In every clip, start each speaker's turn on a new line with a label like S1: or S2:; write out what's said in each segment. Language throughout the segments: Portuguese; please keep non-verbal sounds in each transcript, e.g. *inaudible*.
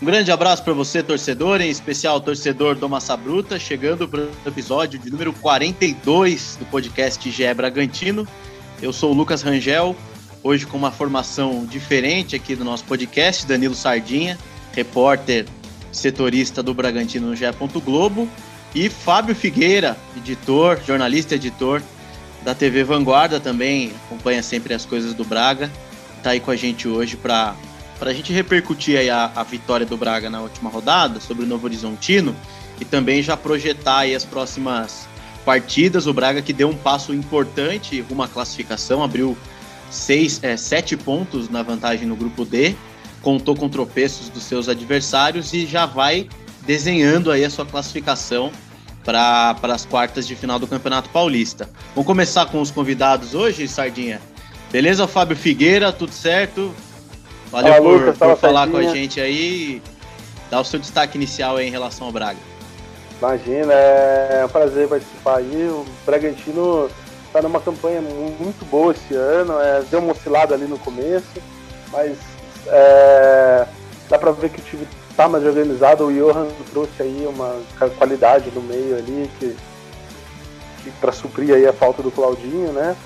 S1: Um grande abraço para você, torcedor, em especial torcedor do Massa Bruta, chegando para o episódio de número 42 do podcast GE Bragantino. Eu sou o Lucas Rangel, hoje com uma formação diferente aqui do nosso podcast, Danilo Sardinha, repórter setorista do Bragantino no GE. Globo, e Fábio Figueira, editor, jornalista editor da TV Vanguarda também, acompanha sempre as coisas do Braga, está aí com a gente hoje para a gente repercutir a, a, vitória do Braga na última rodada sobre o Novo Horizontino e também já projetar as próximas partidas. O Braga que deu um passo importante à classificação, abriu seis, é, sete pontos na vantagem no grupo D, contou com tropeços dos seus adversários e já vai desenhando aí a sua classificação para as quartas de final do Campeonato Paulista. Vamos começar com os convidados hoje, Sardinha? Beleza, Fábio Figueira, tudo certo? Valeu Fala, por, Lucas, por falar com a gente aí. Dá o seu destaque inicial aí em relação ao Braga.
S2: Imagina, é um prazer participar aí. O Bragantino está numa campanha muito boa esse ano, é, deu uma oscilada ali no começo, mas é, dá para ver que o time está mais organizado. O Johan trouxe aí uma qualidade no meio ali que, que para suprir aí a falta do Claudinho, né?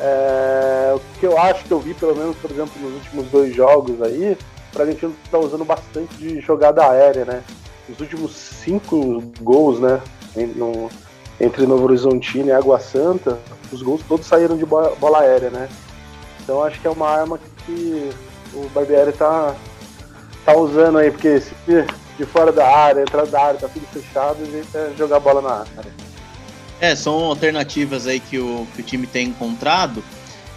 S2: É, o que eu acho que eu vi, pelo menos, por exemplo, nos últimos dois jogos aí, o Bragantino está usando bastante de jogada aérea, né? Os últimos cinco gols, né? No, entre Novo Horizontino e Água Santa, os gols todos saíram de bola, bola aérea, né? Então acho que é uma arma que o Barbieri tá, tá usando aí, porque se de fora da área, entrar da área, tá tudo fechado, a gente é jogar bola na área.
S1: É, são alternativas aí que o, que o time tem encontrado,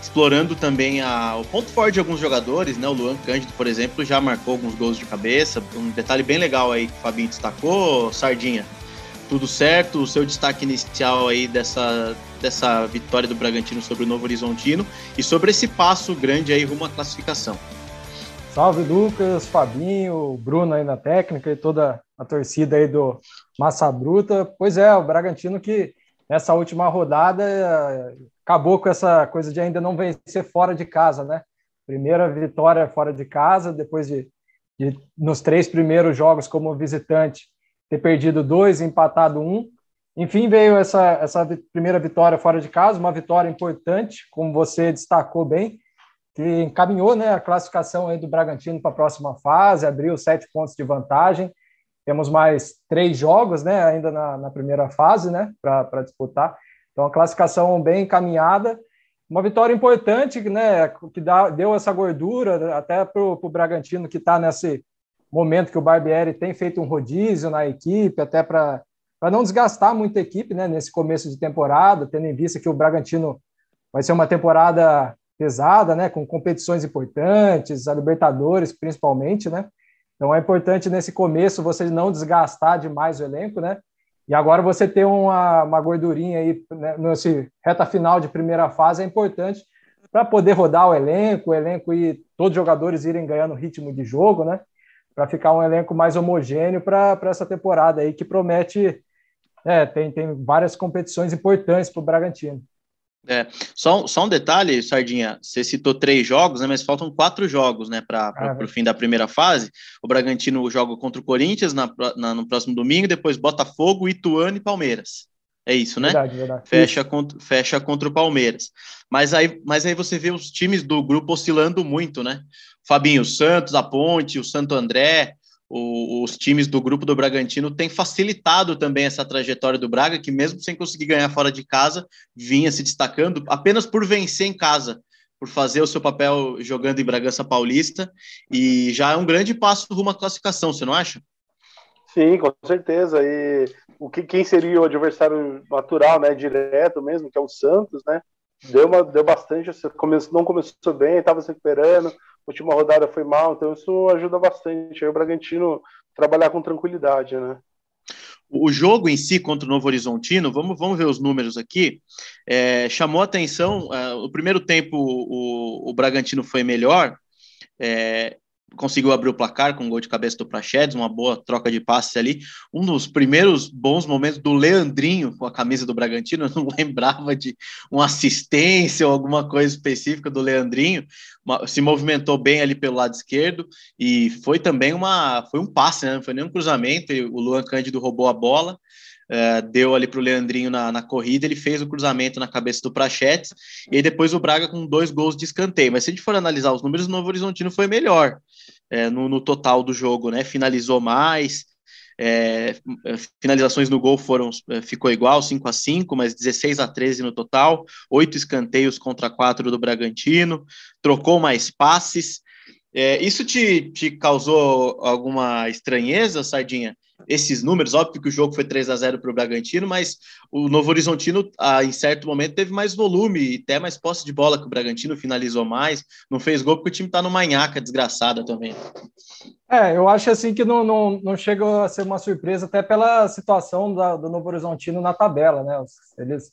S1: explorando também a, o ponto forte de alguns jogadores, né? O Luan Cândido, por exemplo, já marcou alguns gols de cabeça. Um detalhe bem legal aí que o Fabinho destacou, Sardinha. Tudo certo, o seu destaque inicial aí dessa, dessa vitória do Bragantino sobre o Novo Horizontino e sobre esse passo grande aí rumo à classificação.
S3: Salve Lucas, Fabinho, Bruno aí na técnica e toda a torcida aí do Massa Bruta. Pois é, o Bragantino que nessa última rodada acabou com essa coisa de ainda não vencer fora de casa, né? Primeira vitória fora de casa, depois de, de nos três primeiros jogos como visitante ter perdido dois, empatado um. Enfim, veio essa, essa primeira vitória fora de casa, uma vitória importante, como você destacou bem, que encaminhou né, a classificação aí do Bragantino para a próxima fase, abriu sete pontos de vantagem. Temos mais três jogos, né, ainda na, na primeira fase, né, para disputar. Então, a classificação bem encaminhada. Uma vitória importante, né, que dá, deu essa gordura até para o Bragantino, que está nesse momento que o Barbieri tem feito um rodízio na equipe, até para não desgastar muito a equipe né, nesse começo de temporada, tendo em vista que o Bragantino vai ser uma temporada pesada, né, com competições importantes, a Libertadores principalmente, né? Então é importante nesse começo você não desgastar demais o elenco, né? E agora você ter uma, uma gordurinha aí né, nesse reta final de primeira fase é importante para poder rodar o elenco, o elenco e todos os jogadores irem ganhando ritmo de jogo, né? Para ficar um elenco mais homogêneo para essa temporada aí que promete, é, tem, tem várias competições importantes para o Bragantino.
S1: É, só, só um detalhe, Sardinha, você citou três jogos, né, mas faltam quatro jogos né, para ah, o fim da primeira fase. O Bragantino joga contra o Corinthians na, na, no próximo domingo, depois Botafogo, Ituano e Palmeiras. É isso, né? Verdade, verdade. Fecha, isso. Contra, fecha contra o Palmeiras. Mas aí, mas aí você vê os times do grupo oscilando muito, né? Fabinho Santos, a Ponte, o Santo André, o, os times do grupo do Bragantino têm facilitado também essa trajetória do Braga, que mesmo sem conseguir ganhar fora de casa, vinha se destacando apenas por vencer em casa, por fazer o seu papel jogando em Bragança Paulista, e já é um grande passo rumo à classificação, você não acha?
S2: Sim, com certeza. E o que quem seria o adversário natural, né, direto mesmo, que é o Santos, né? Deu, uma, deu bastante, não começou bem, estava se recuperando, última rodada foi mal, então isso ajuda bastante aí o Bragantino trabalhar com tranquilidade, né?
S1: O jogo em si contra o Novo Horizontino, vamos, vamos ver os números aqui, é, chamou atenção, é, o primeiro tempo o, o Bragantino foi melhor, é, conseguiu abrir o placar com um gol de cabeça do Prachedes, uma boa troca de passes ali. Um dos primeiros bons momentos do Leandrinho com a camisa do Bragantino, *laughs* eu não lembrava de uma assistência ou alguma coisa específica do Leandrinho, se movimentou bem ali pelo lado esquerdo e foi também uma foi um passe, né? não foi nem um cruzamento, o Luan Cândido roubou a bola é, deu ali para o Leandrinho na, na, corrida, ele fez o cruzamento na cabeça do Prachetes, e depois o Braga com dois gols de escanteio. Mas se a gente for analisar os números, o Novo Horizontino foi melhor é, no, no, total do jogo, né? Finalizou mais, é, finalizações no gol foram é, ficou igual, 5 a 5 mas 16 a 13 no total, oito escanteios contra quatro do Bragantino, trocou mais passes. É, isso te, te causou alguma estranheza, Sardinha? Esses números. Óbvio que o jogo foi 3 a 0 para o Bragantino, mas o Novo Horizontino, ah, em certo momento, teve mais volume e até mais posse de bola que o Bragantino finalizou mais. Não fez gol porque o time está no manhaca desgraçada também.
S3: É, eu acho assim que não, não, não chega a ser uma surpresa, até pela situação da, do Novo Horizontino na tabela, né? Eles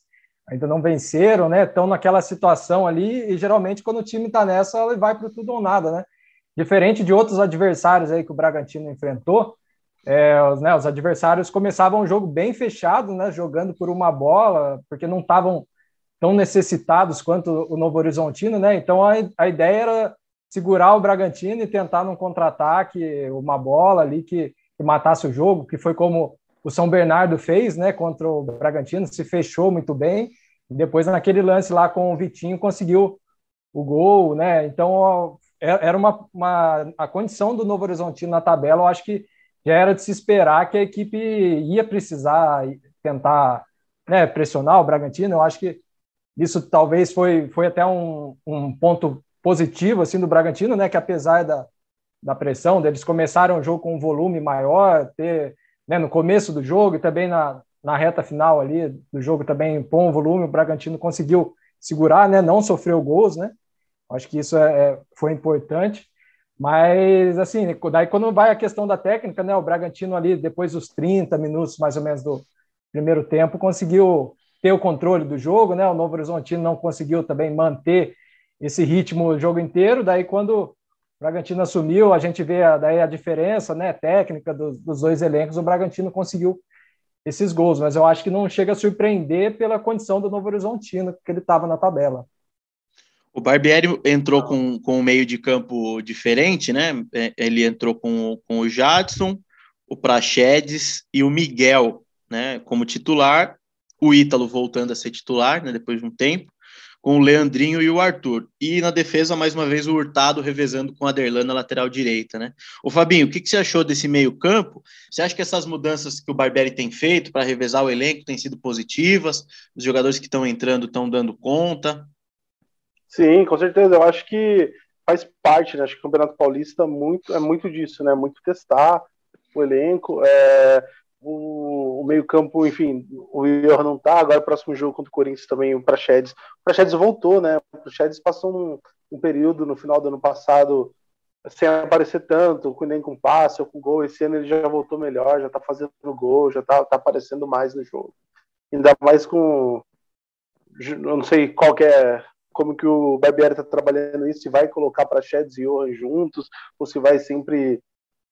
S3: ainda não venceram, né? Estão naquela situação ali, e geralmente quando o time está nessa, ele vai para tudo ou nada, né? Diferente de outros adversários aí que o Bragantino enfrentou, é, os, né, os, adversários começavam o jogo bem fechado, né, jogando por uma bola, porque não estavam tão necessitados quanto o Novo Horizontino, né? Então a, a ideia era segurar o Bragantino e tentar num contra-ataque uma bola ali que, que, matasse o jogo, que foi como o São Bernardo fez, né, contra o Bragantino, se fechou muito bem. E depois naquele lance lá com o Vitinho conseguiu o gol, né? Então é, era uma, uma a condição do Novo Horizontino na tabela, eu acho que já era de se esperar que a equipe ia precisar tentar né, pressionar o Bragantino. Eu acho que isso talvez foi, foi até um, um ponto positivo assim do Bragantino, né, que apesar da, da pressão deles começaram o jogo com um volume maior, ter né, no começo do jogo e também na, na reta final ali do jogo também com um volume, o Bragantino conseguiu segurar, né, não sofreu gols, né? Acho que isso é, é foi importante. Mas, assim, daí quando vai a questão da técnica, né, o Bragantino ali, depois dos 30 minutos mais ou menos do primeiro tempo, conseguiu ter o controle do jogo, né, o Novo Horizontino não conseguiu também manter esse ritmo o jogo inteiro, daí quando o Bragantino assumiu, a gente vê a, daí a diferença, né, técnica dos, dos dois elencos, o Bragantino conseguiu esses gols, mas eu acho que não chega a surpreender pela condição do Novo Horizontino, que ele estava na tabela.
S1: O Barbieri entrou com, com um meio de campo diferente, né? É, ele entrou com, com o Jadson, o Praxedes e o Miguel, né? Como titular, o Ítalo voltando a ser titular, né? Depois de um tempo, com o Leandrinho e o Arthur. E na defesa, mais uma vez, o Hurtado revezando com a Aderlan na lateral direita, né? O Fabinho, o que, que você achou desse meio campo? Você acha que essas mudanças que o Barbieri tem feito para revezar o elenco têm sido positivas? Os jogadores que estão entrando estão dando conta?
S2: Sim, com certeza. Eu acho que faz parte, né? Acho que o Campeonato Paulista muito, é muito disso, né? Muito testar o elenco. É, o, o meio-campo, enfim, o Ior não tá. Agora, o próximo jogo contra o Corinthians também, o Praxedes. O Praxedes voltou, né? O Praxedes passou um, um período no final do ano passado sem aparecer tanto, nem com passe ou com gol. Esse ano ele já voltou melhor, já tá fazendo gol, já tá, tá aparecendo mais no jogo. Ainda mais com. Eu não sei qual é como que o Barbieri está trabalhando isso, se vai colocar para Sheds e Johan juntos, ou se vai sempre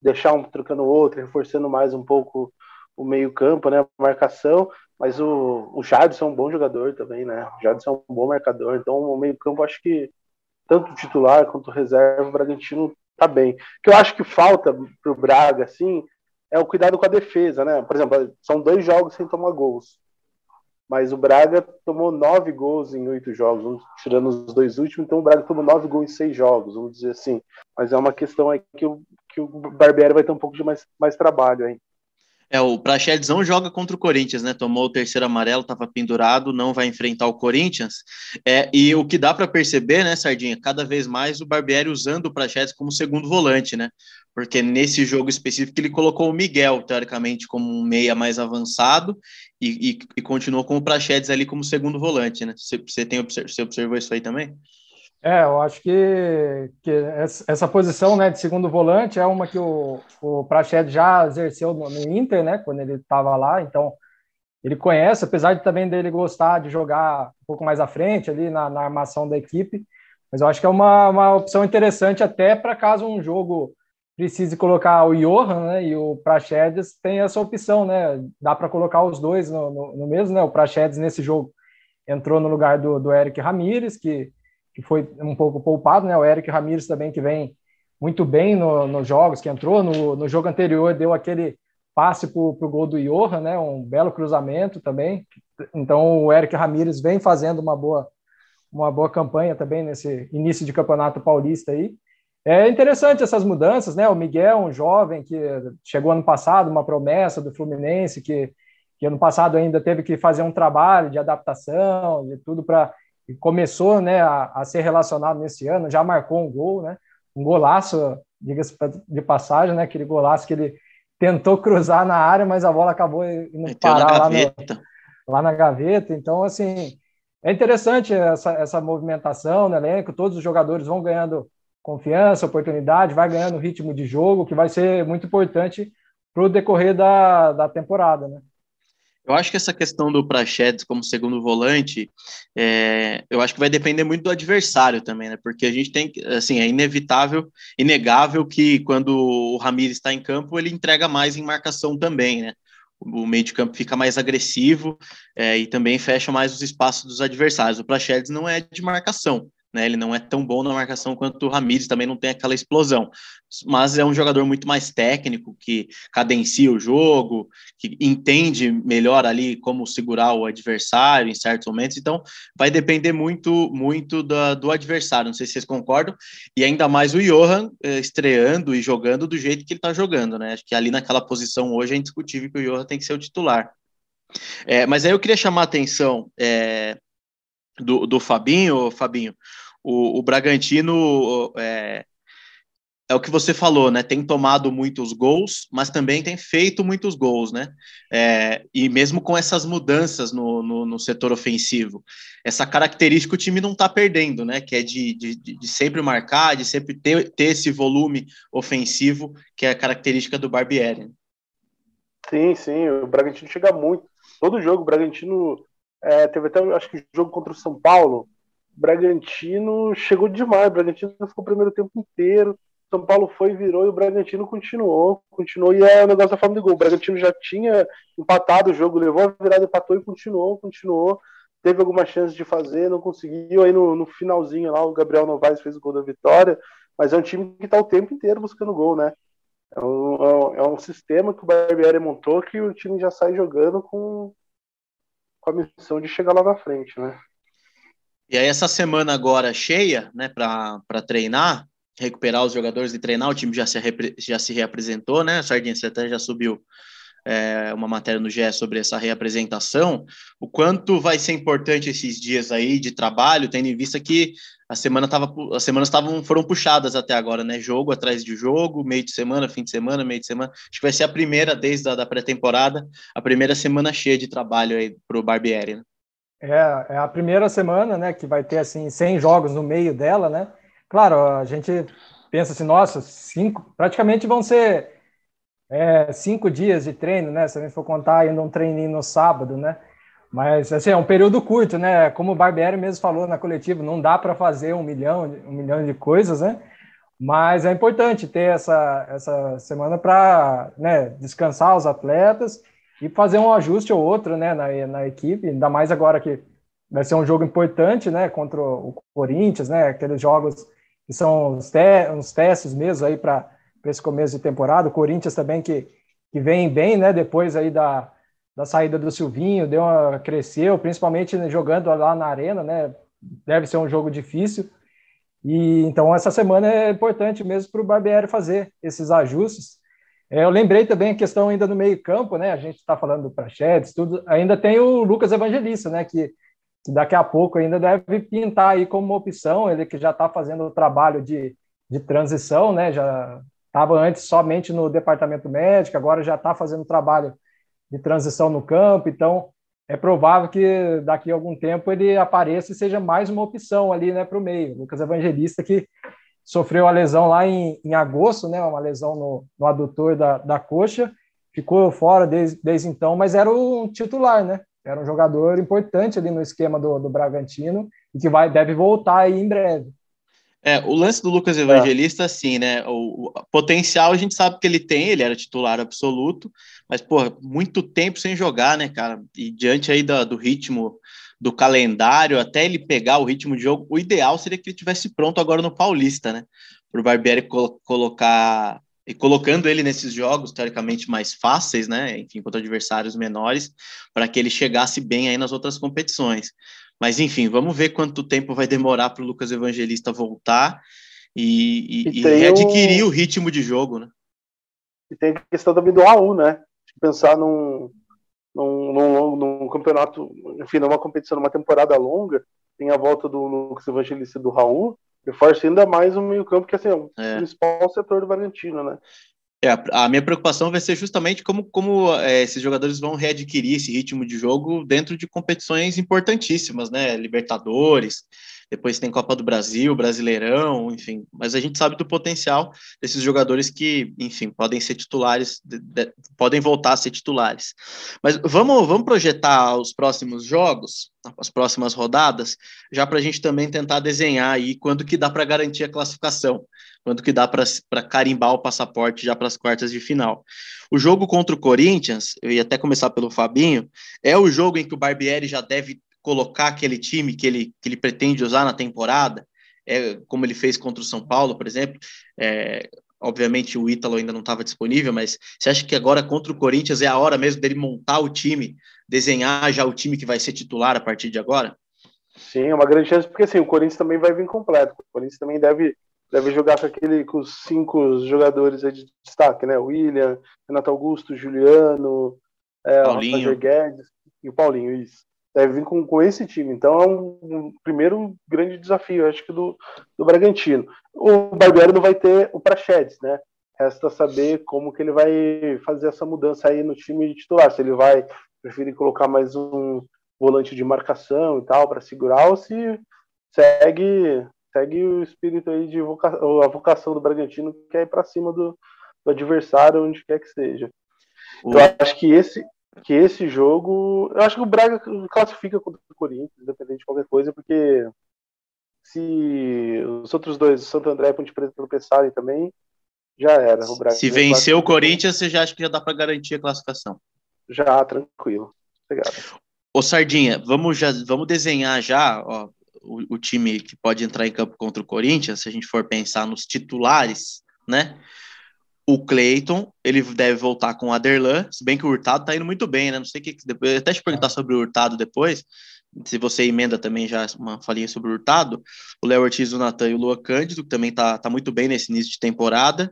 S2: deixar um trocando o outro, reforçando mais um pouco o meio campo, né, marcação, mas o, o Jadson é um bom jogador também, né, o Jadson é um bom marcador, então o meio campo acho que tanto titular quanto reserva, o Bragantino tá bem. O que eu acho que falta pro Braga, assim, é o cuidado com a defesa, né, por exemplo, são dois jogos sem tomar gols, mas o Braga tomou nove gols em oito jogos, tirando os dois últimos, então o Braga tomou nove gols em seis jogos, vamos dizer assim. Mas é uma questão aí que o, que o Barbieri vai ter um pouco de mais, mais trabalho aí.
S1: É, o Praxedes não joga contra o Corinthians, né? Tomou o terceiro amarelo, estava pendurado, não vai enfrentar o Corinthians. É, e o que dá para perceber, né, Sardinha, cada vez mais o Barbieri usando o Praxedes como segundo volante, né? Porque nesse jogo específico ele colocou o Miguel, teoricamente, como um meia mais avançado e, e, e continuou com o Praxedes ali como segundo volante, né? Você, tem, observou isso aí também?
S3: É, eu acho que, que essa posição né, de segundo volante é uma que o, o Praxedes já exerceu no, no, Inter, né, quando ele estava lá, então ele conhece, apesar de também dele gostar de jogar um pouco mais à frente ali na, na armação da equipe, mas eu acho que é uma, uma opção interessante até para caso um jogo precise colocar o Johan né, e o Praxedes, tem essa opção, né? Dá para colocar os dois no, no, no, mesmo, né? O Praxedes nesse jogo entrou no lugar do, do Eric Ramírez, que, que foi um pouco poupado, né? O Eric Ramírez também que vem muito bem no, nos jogos, que entrou no, no jogo anterior, deu aquele passe para o gol do Johan, né? Um belo cruzamento também. Então o Eric Ramírez vem fazendo uma boa uma boa campanha também nesse início de campeonato paulista aí. É interessante essas mudanças, né? O Miguel, um jovem que chegou ano passado, uma promessa do Fluminense, que, que ano passado ainda teve que fazer um trabalho de adaptação, de tudo para. Começou né, a, a, ser relacionado nesse ano, já marcou um gol, né? Um golaço, diga-se de passagem, né? Aquele golaço que ele tentou cruzar na área, mas a bola acabou indo parar lá, no, lá na gaveta. Então, assim, é interessante essa, essa movimentação no elenco, todos os jogadores vão ganhando confiança, oportunidade, vai ganhando ritmo de jogo, que vai ser muito importante para o decorrer da, da temporada, né?
S1: Eu acho que essa questão do Prachedes como segundo volante, é, eu acho que vai depender muito do adversário também, né? Porque a gente tem, assim, é inevitável, inegável que quando o Ramires está em campo, ele entrega mais em marcação também, né? o meio de campo fica mais agressivo é, e também fecha mais os espaços dos adversários. O Praxedes não é de marcação, né? Ele não é tão bom na marcação quanto o Ramires, também não tem aquela explosão. Mas é um jogador muito mais técnico, que cadencia o jogo, que entende melhor ali como segurar o adversário em certos momentos. Então, vai depender muito, muito do, do adversário. Não sei se vocês concordam. E ainda mais o Johan eh, estreando e jogando do jeito que ele está jogando, né? Acho que ali naquela posição hoje é indiscutível que o Johan tem que ser o titular. É, mas aí eu queria chamar a atenção é, do, do Fabinho, Fabinho, o, o Bragantino é, é, o que você falou, né? Tem tomado muitos gols, mas também tem feito muitos gols, né? É, e mesmo com essas mudanças no, no, no, setor ofensivo, essa característica o time não está perdendo, né? Que é de, de, de, sempre marcar, de sempre ter, ter esse volume ofensivo, que é a característica do Barbieri.
S2: Sim, sim, o Bragantino chega muito. Todo jogo, o Bragantino é, teve até, acho que jogo contra o São Paulo. Bragantino chegou demais. Bragantino ficou o primeiro tempo inteiro. São Paulo foi, virou e o Bragantino continuou, continuou. E é o negócio da forma de gol. O Bragantino já tinha empatado o jogo, levou a virada, empatou e continuou, continuou. Teve algumas chances de fazer, não conseguiu. Aí no, no finalzinho lá, o Gabriel Novaes fez o gol da vitória. Mas é um time que está o tempo inteiro buscando gol, né? É um, é um é sistema que o Barbieri montou que o time já sai jogando com, com a missão de chegar lá na frente, né?
S1: E aí essa semana agora cheia, né, para treinar, recuperar os jogadores e treinar, o time já se, já se reapresentou, né, Sardinha, você até já subiu é, uma matéria no GE sobre essa reapresentação, o quanto vai ser importante esses dias aí de trabalho, tendo em vista que a semana tava, as semanas estavam foram puxadas até agora, né? Jogo atrás de jogo, meio de semana, fim de semana, meio de semana. Acho que vai ser a primeira desde a da pré-temporada, a primeira semana cheia de trabalho aí para o Barbieri. Né?
S3: É, é a primeira semana, né? Que vai ter assim 100 jogos no meio dela, né? Claro, a gente pensa assim, nossa, cinco, praticamente vão ser é, cinco dias de treino, né? Se a gente for contar ainda um treininho no sábado, né? Mas assim, é um período curto, né? Como o Barbieri mesmo falou na coletiva, não dá para fazer um milhão, um milhão de coisas, né? Mas é importante ter essa, essa semana para né, descansar os atletas e fazer um ajuste ou outro né, na, na equipe, ainda mais agora que vai ser um jogo importante né, contra o Corinthians, né, aqueles jogos que são os, te, uns testes mesmo aí para esse começo de temporada. O Corinthians também que, que vem bem né, depois aí da, da saída do Silvinho, deu uma, cresceu, principalmente jogando lá na arena, né? Deve ser um jogo difícil. E então essa semana é importante mesmo para o Barbieri fazer esses ajustes. É, eu lembrei também a questão ainda no meio-campo, né? A gente está falando do Prachedes, tudo. Ainda tem o Lucas Evangelista, né? Que, que, daqui a pouco ainda deve pintar aí como opção. Ele que já está fazendo o trabalho de, de transição, né? Já estava antes somente no departamento médico, agora já está fazendo trabalho de transição no campo, então é provável que daqui a algum tempo ele apareça e seja mais uma opção ali né, para o meio. Lucas Evangelista, que sofreu a lesão lá em, em agosto, né, uma lesão no, no adutor da, da coxa, ficou fora desde, desde então, mas era um titular, né? Era um jogador importante ali no esquema do, do Bragantino e que vai, deve voltar aí em breve.
S1: É, o lance do Lucas Evangelista, é. assim, né? O, o, potencial a gente sabe que ele tem, ele era titular absoluto, mas, pô, muito tempo sem jogar, né, cara? E diante aí do, do ritmo do calendário, até ele pegar o ritmo de jogo, o ideal seria que ele tivesse pronto agora no Paulista, né? Para o Barbieri col colocar e colocando ele nesses jogos teoricamente mais fáceis, né? Enfim, contra adversários menores, para que ele chegasse bem aí nas outras competições. Mas enfim, vamos ver quanto tempo vai demorar para o Lucas Evangelista voltar e, e, e, e readquirir o... o ritmo de jogo, né?
S2: E tem a questão também do A1, né? Pensar num, num, num, num, campeonato, enfim, numa competição, numa temporada longa, tem a volta do Lucas Evangelista e do Raul, reforça ainda mais o meio-campo, que assim, é o é. principal setor do Bragantino, né?
S1: É, a minha preocupação vai ser justamente como, como é, esses jogadores vão readquirir esse ritmo de jogo dentro de competições importantíssimas, né? Libertadores, depois tem Copa do Brasil, Brasileirão, enfim. Mas a gente sabe do potencial desses jogadores que, enfim, podem ser titulares, de, de, podem voltar a ser titulares. Mas vamos, vamos projetar os próximos jogos, as próximas rodadas, já para a gente também tentar desenhar aí quando que dá para garantir a classificação, quando que dá para carimbar o passaporte já para as quartas de final. O jogo contra o Corinthians, eu ia até começar pelo Fabinho, é o jogo em que o Barbieri já deve colocar aquele time que ele, que ele pretende usar na temporada, é, como ele fez contra o São Paulo, por exemplo. É, obviamente o Ítalo ainda não estava disponível, mas você acha que agora contra o Corinthians é a hora mesmo dele montar o time, desenhar já o time que vai ser titular a partir de agora?
S2: Sim, é uma grande chance, porque assim, o Corinthians também vai vir completo. O Corinthians também deve, deve jogar com aquele com os cinco jogadores de destaque, né? William, Renato Augusto, Juliano, é, Paulinho. Guedes e o Paulinho, isso deve vir com, com esse time. Então é um, um primeiro grande desafio, acho que, do, do Bragantino. O Barbieri não vai ter o Prachedes, né? Resta saber como que ele vai fazer essa mudança aí no time titular. Se ele vai preferir colocar mais um volante de marcação e tal para segurar, ou se segue segue o espírito aí de voca a vocação do Bragantino que é ir para cima do, do adversário onde quer que seja. Eu acho que esse que esse jogo. Eu acho que o Braga classifica contra o Corinthians, independente de qualquer coisa, porque se os outros dois, Santo André e Ponte Preta, tropeçarem também, já era.
S1: O Braga se vencer o Corinthians, você já acha que já dá para garantir a classificação?
S2: Já, tranquilo. Obrigado.
S1: Ô Sardinha, vamos, já, vamos desenhar já ó, o, o time que pode entrar em campo contra o Corinthians, se a gente for pensar nos titulares, né? o Cleiton, ele deve voltar com o Aderlan, se bem que o Hurtado tá indo muito bem, né? Não sei o que. Depois, até te perguntar sobre o Hurtado depois, se você emenda também já uma falinha sobre o Hurtado. O Léo Ortiz, o Natan e o Lua Cândido, que também tá, tá muito bem nesse início de temporada.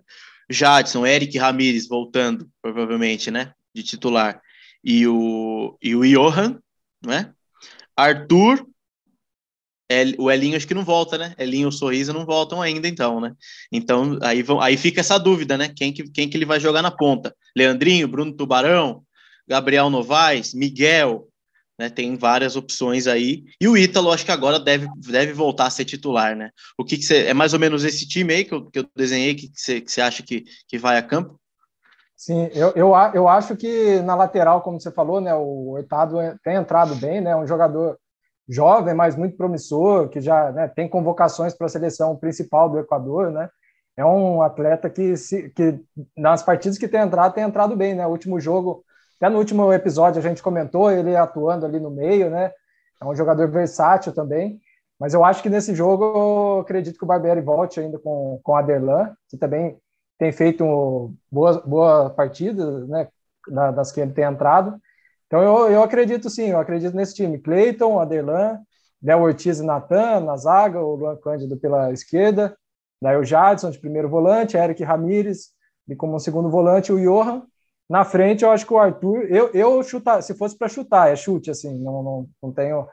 S1: Jadson, Eric Ramires voltando, provavelmente, né? De titular. E o, e o Johan, né? Arthur, o Elinho acho que não volta, né? Elinho e o Sorriso não voltam ainda, então, né? Então, aí, vão, aí fica essa dúvida, né? Quem que, quem que ele vai jogar na ponta? Leandrinho, Bruno Tubarão, Gabriel Novaes, Miguel, né? Tem várias opções aí. E o Ítalo, acho que agora deve, deve voltar a ser titular, né? O que, que você. É mais ou menos esse time aí que eu, que eu desenhei que, que, você, que você acha que, que vai a campo?
S3: Sim, eu, eu, eu acho que na lateral, como você falou, né? O Oitado tem entrado bem, né? Um jogador jovem, mas muito promissor, que já né, tem convocações para a seleção principal do Equador, né? É um atleta que, se, que nas partidas que tem entrado, tem entrado bem, né? O último jogo, até no último episódio a gente comentou ele atuando ali no meio, né? É um jogador versátil também. Mas eu acho que nesse jogo acredito que o Barbieri volte ainda com, com o Aderlan, que também tem feito boas, boas partidas, né? Das que ele tem entrado. Então eu, eu acredito sim, eu acredito nesse time. Cleiton, Aderlan, Léo Ortiz e Natan na zaga, o Luan Cândido pela esquerda, daí o Jadson de primeiro volante, Eric Ramires e como segundo volante o Johan. Na frente eu acho que o Arthur, eu, eu chutar, se fosse para chutar, é chute assim, não, não, não tenho.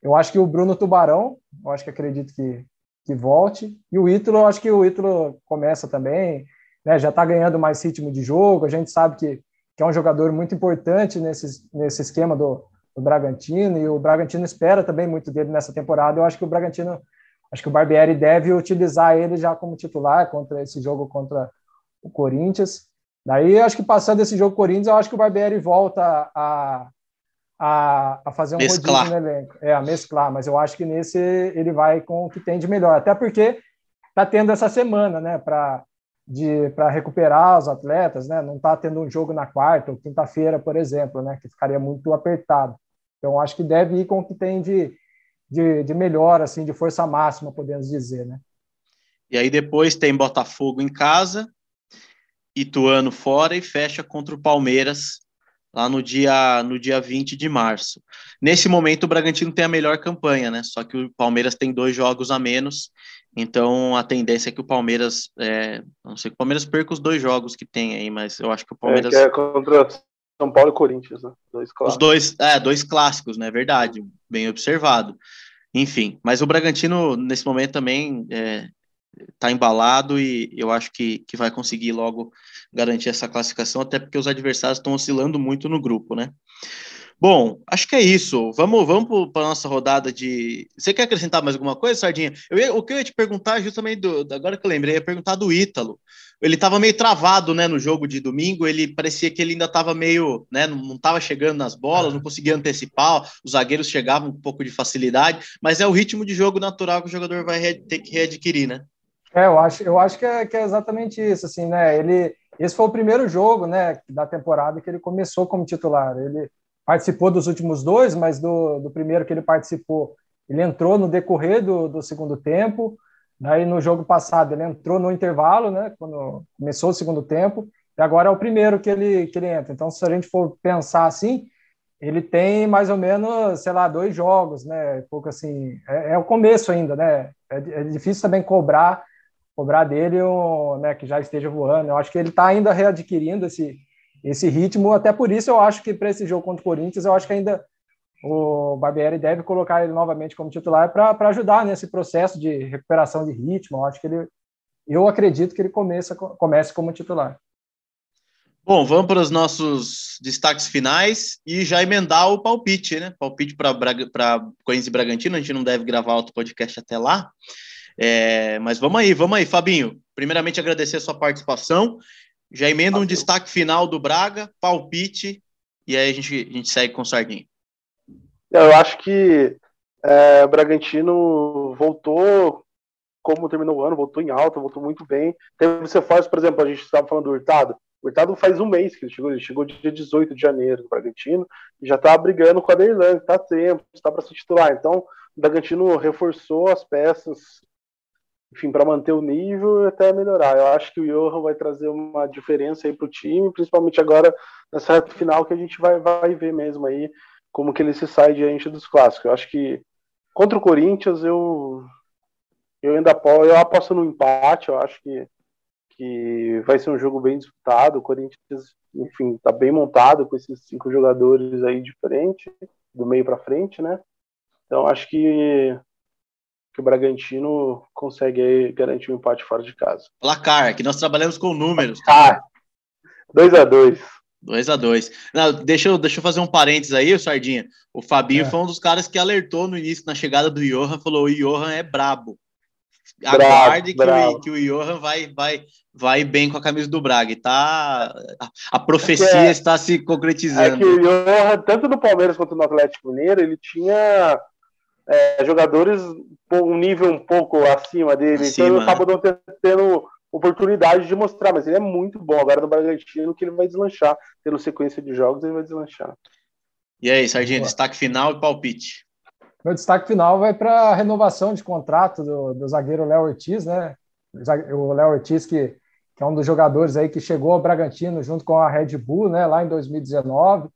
S3: Eu acho que o Bruno Tubarão, eu acho que acredito que, que volte. E o Ítalo, eu acho que o Ítalo começa também, né, já está ganhando mais ritmo de jogo, a gente sabe que que é um jogador muito importante nesse, nesse esquema do, do Bragantino, e o Bragantino espera também muito dele nessa temporada. Eu acho que o Bragantino, acho que o Barbieri deve utilizar ele já como titular contra esse jogo contra o Corinthians. Daí, acho que passando esse jogo Corinthians, eu acho que o Barbieri volta a, a, a fazer um mesclar. rodízio no elenco. É, a mesclar, mas eu acho que nesse ele vai com o que tem de melhor. Até porque está tendo essa semana, né, para para recuperar os atletas, né? Não está tendo um jogo na quarta ou quinta-feira, por exemplo, né? Que ficaria muito apertado. Então, acho que deve ir com o que tem de, de, de melhor, assim, de força máxima, podemos dizer, né?
S1: E aí depois tem Botafogo em casa, Ituano fora e fecha contra o Palmeiras lá no dia, no dia 20 de março. Nesse momento, o Bragantino tem a melhor campanha, né? Só que o Palmeiras tem dois jogos a menos, então a tendência é que o Palmeiras, é, não sei que o Palmeiras perca os dois jogos que tem aí, mas eu acho que o Palmeiras.
S2: É, que é contra São Paulo e Corinthians, né?
S1: Dois clássicos. Os dois, é, dois clássicos, né? Verdade, bem observado. Enfim, mas o Bragantino, nesse momento, também é, tá embalado e eu acho que, que vai conseguir logo garantir essa classificação, até porque os adversários estão oscilando muito no grupo, né? Bom, acho que é isso. Vamos, vamos para a nossa rodada de. Você quer acrescentar mais alguma coisa, Sardinha? Eu o que eu ia te perguntar, justamente do, agora que eu lembrei, ia perguntar do Ítalo. Ele estava meio travado né, no jogo de domingo, ele parecia que ele ainda estava meio, né, não estava chegando nas bolas, não conseguia antecipar, os zagueiros chegavam com um pouco de facilidade, mas é o ritmo de jogo natural que o jogador vai ter que readquirir, né?
S3: É, eu acho, eu acho que, é, que é exatamente isso, assim, né? Ele, esse foi o primeiro jogo, né, da temporada que ele começou como titular. Ele participou dos últimos dois, mas do, do primeiro que ele participou, ele entrou no decorrer do, do segundo tempo. Daí no jogo passado ele entrou no intervalo, né, quando começou o segundo tempo. E agora é o primeiro que ele que ele entra. Então, se a gente for pensar assim, ele tem mais ou menos, sei lá, dois jogos, né? Pouco assim, é, é o começo ainda, né? É, é difícil também cobrar cobrar dele um, né, que já esteja voando. Eu acho que ele está ainda readquirindo esse, esse ritmo, até por isso eu acho que para esse jogo contra o Corinthians, eu acho que ainda o Barbieri deve colocar ele novamente como titular para ajudar nesse processo de recuperação de ritmo. Eu acho que ele, eu acredito que ele começa, comece como titular.
S1: Bom, vamos para os nossos destaques finais e já emendar o palpite, né? Palpite para Corinthians e Bragantino. A gente não deve gravar outro podcast até lá. É, mas vamos aí, vamos aí, Fabinho. Primeiramente, agradecer a sua participação. Já emenda um destaque final do Braga, palpite, e aí a gente, a gente segue com o Sardinha.
S2: Eu acho que é, o Bragantino voltou como terminou o ano, voltou em alta, voltou muito bem. Teve você faz, por exemplo, a gente estava falando do Hurtado. O Hurtado faz um mês que ele chegou, ele chegou dia 18 de janeiro no Bragantino e já está brigando com a Derlan, está tempo, está para se titular. Então, o Bragantino reforçou as peças enfim, para manter o nível e até melhorar. Eu acho que o Johan vai trazer uma diferença aí para o time, principalmente agora nessa reta final que a gente vai, vai ver mesmo aí como que ele se sai diante dos clássicos. Eu acho que contra o Corinthians eu eu ainda aposto, eu aposto no empate, eu acho que que vai ser um jogo bem disputado. O Corinthians, enfim, está bem montado com esses cinco jogadores aí de frente, do meio para frente, né? Então acho que que o Bragantino consegue garantir um empate fora de casa.
S1: Placar, que nós trabalhamos com números.
S2: Ah, 2 a 2
S1: 2 a 2 Não, deixa, eu, deixa eu fazer um parênteses aí, Sardinha. O Fabinho é. foi um dos caras que alertou no início, na chegada do Johan, falou: o Johan é brabo. Aguarde bravo, que, O, que o Johan vai, vai, vai bem com a camisa do Braga. E tá, a, a profecia é, está se concretizando. É que
S2: o Johan, tanto no Palmeiras quanto no Atlético Mineiro, ele tinha é, jogadores um nível um pouco acima dele, acima, então ele acaba não tendo oportunidade de mostrar, mas ele é muito bom agora no Bragantino que ele vai deslanchar, tendo sequência de jogos ele vai deslanchar.
S1: E aí, Sargento, destaque final e palpite.
S3: Meu destaque final vai para a renovação de contrato do, do zagueiro Léo Ortiz, né? O Léo Ortiz, que, que é um dos jogadores aí que chegou ao Bragantino junto com a Red Bull, né? Lá em 2019,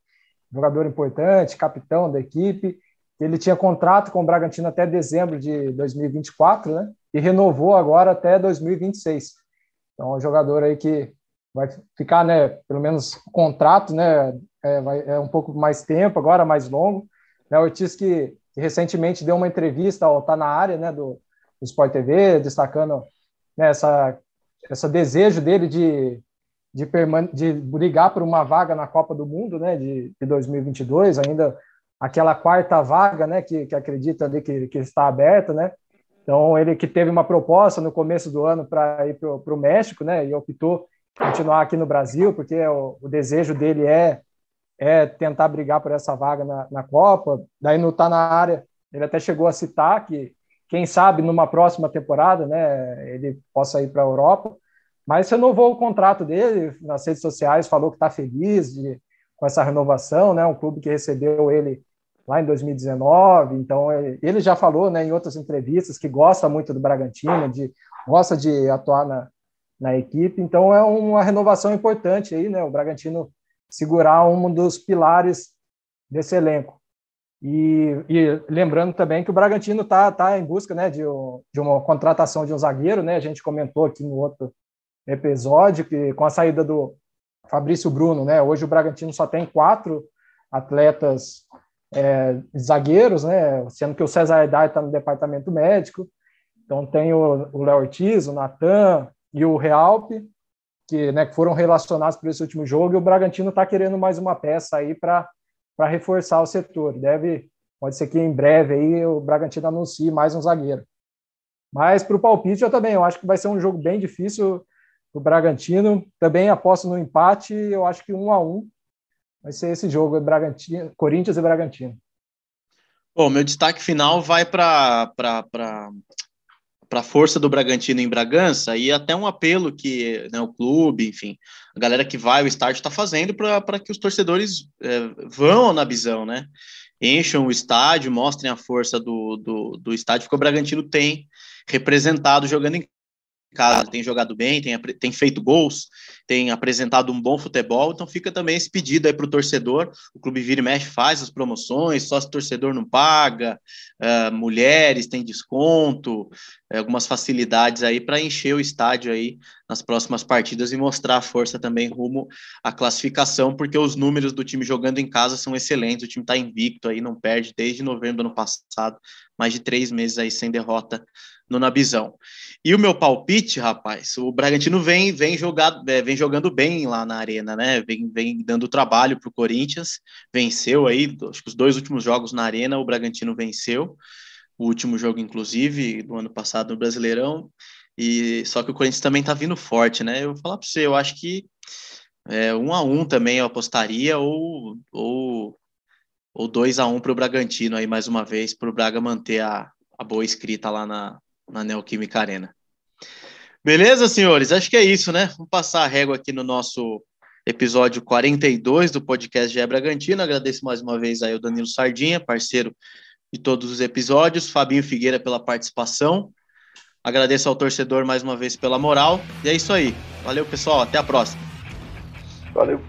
S3: jogador importante, capitão da equipe, ele tinha contrato com o Bragantino até dezembro de 2024, né? E renovou agora até 2026. Então, é um jogador aí que vai ficar, né? Pelo menos o contrato, né? É, vai, é um pouco mais tempo agora, mais longo. Né, o Ortiz que, recentemente deu uma entrevista ao Tá na área, né? Do, do Sport TV, destacando né, essa, essa desejo dele de de, de brigar por uma vaga na Copa do Mundo, né? De, de 2022, ainda aquela quarta vaga, né, que, que acredita ali que, que está aberta, né? Então ele que teve uma proposta no começo do ano para ir para o México, né, e optou continuar aqui no Brasil porque o, o, desejo dele é é tentar brigar por essa vaga na, na Copa. Daí no tá na área, ele até chegou a citar que quem sabe numa próxima temporada, né, ele possa ir para a Europa. Mas renovou o contrato dele nas redes sociais, falou que está feliz de, com essa renovação, né? Um clube que recebeu ele lá em 2019. Então ele já falou, né, em outras entrevistas que gosta muito do Bragantino, de gosta de atuar na, na equipe. Então é uma renovação importante aí, né? O Bragantino segurar um dos pilares desse elenco. E, e, lembrando também que o Bragantino está tá em busca né, de, de, uma contratação de um zagueiro, né? A gente comentou aqui no outro episódio que com a saída do Fabrício Bruno, né? Hoje o Bragantino só tem quatro atletas é, zagueiros, né? Sendo que o César Aidar está no departamento médico. Então tem o Léo Ortiz, o Natan e o Realpe, que, né, que foram relacionados para esse último jogo. E o Bragantino está querendo mais uma peça aí para reforçar o setor. Deve, pode ser que em breve aí o Bragantino anuncie mais um zagueiro. Mas para o palpite eu também, eu acho que vai ser um jogo bem difícil o Bragantino. Também aposto no empate, eu acho que um a um vai ser esse jogo, Bragantino, Corinthians e Bragantino.
S1: Bom, meu destaque final vai para para a força do Bragantino em Bragança e até um apelo que né, o clube, enfim, a galera que vai ao estádio está fazendo para que os torcedores é, vão na visão, né? Encham o estádio, mostrem a força do, do, do estádio que o Bragantino tem representado jogando em casa, tem jogado bem, tem, tem feito gols, tem apresentado um bom futebol, então fica também esse pedido aí para o torcedor, o Clube Vira e Mexe faz as promoções, só se torcedor não paga, uh, mulheres tem desconto, uh, algumas facilidades aí para encher o estádio aí nas próximas partidas e mostrar a força também rumo à classificação, porque os números do time jogando em casa são excelentes, o time está invicto aí, não perde desde novembro do ano passado, mais de três meses aí sem derrota no Nabizão. E o meu palpite, rapaz, o Bragantino vem vem, jogado, é, vem jogando bem lá na arena, né? Vem, vem dando trabalho para o Corinthians, venceu aí, acho que os dois últimos jogos na arena o Bragantino venceu, o último jogo, inclusive, do ano passado no Brasileirão, e só que o Corinthians também tá vindo forte, né? Eu vou falar para você, eu acho que é, um a um também eu apostaria, ou, ou, ou dois a um para o Bragantino aí mais uma vez, para o Braga manter a, a boa escrita lá na, na Neoquímica Arena. Beleza, senhores? Acho que é isso, né? Vamos passar a régua aqui no nosso episódio 42 do podcast GE Bragantino. Agradeço mais uma vez aí o Danilo Sardinha, parceiro de todos os episódios, Fabinho Figueira pela participação. Agradeço ao torcedor mais uma vez pela moral. E é isso aí. Valeu, pessoal. Até a próxima.
S2: Valeu.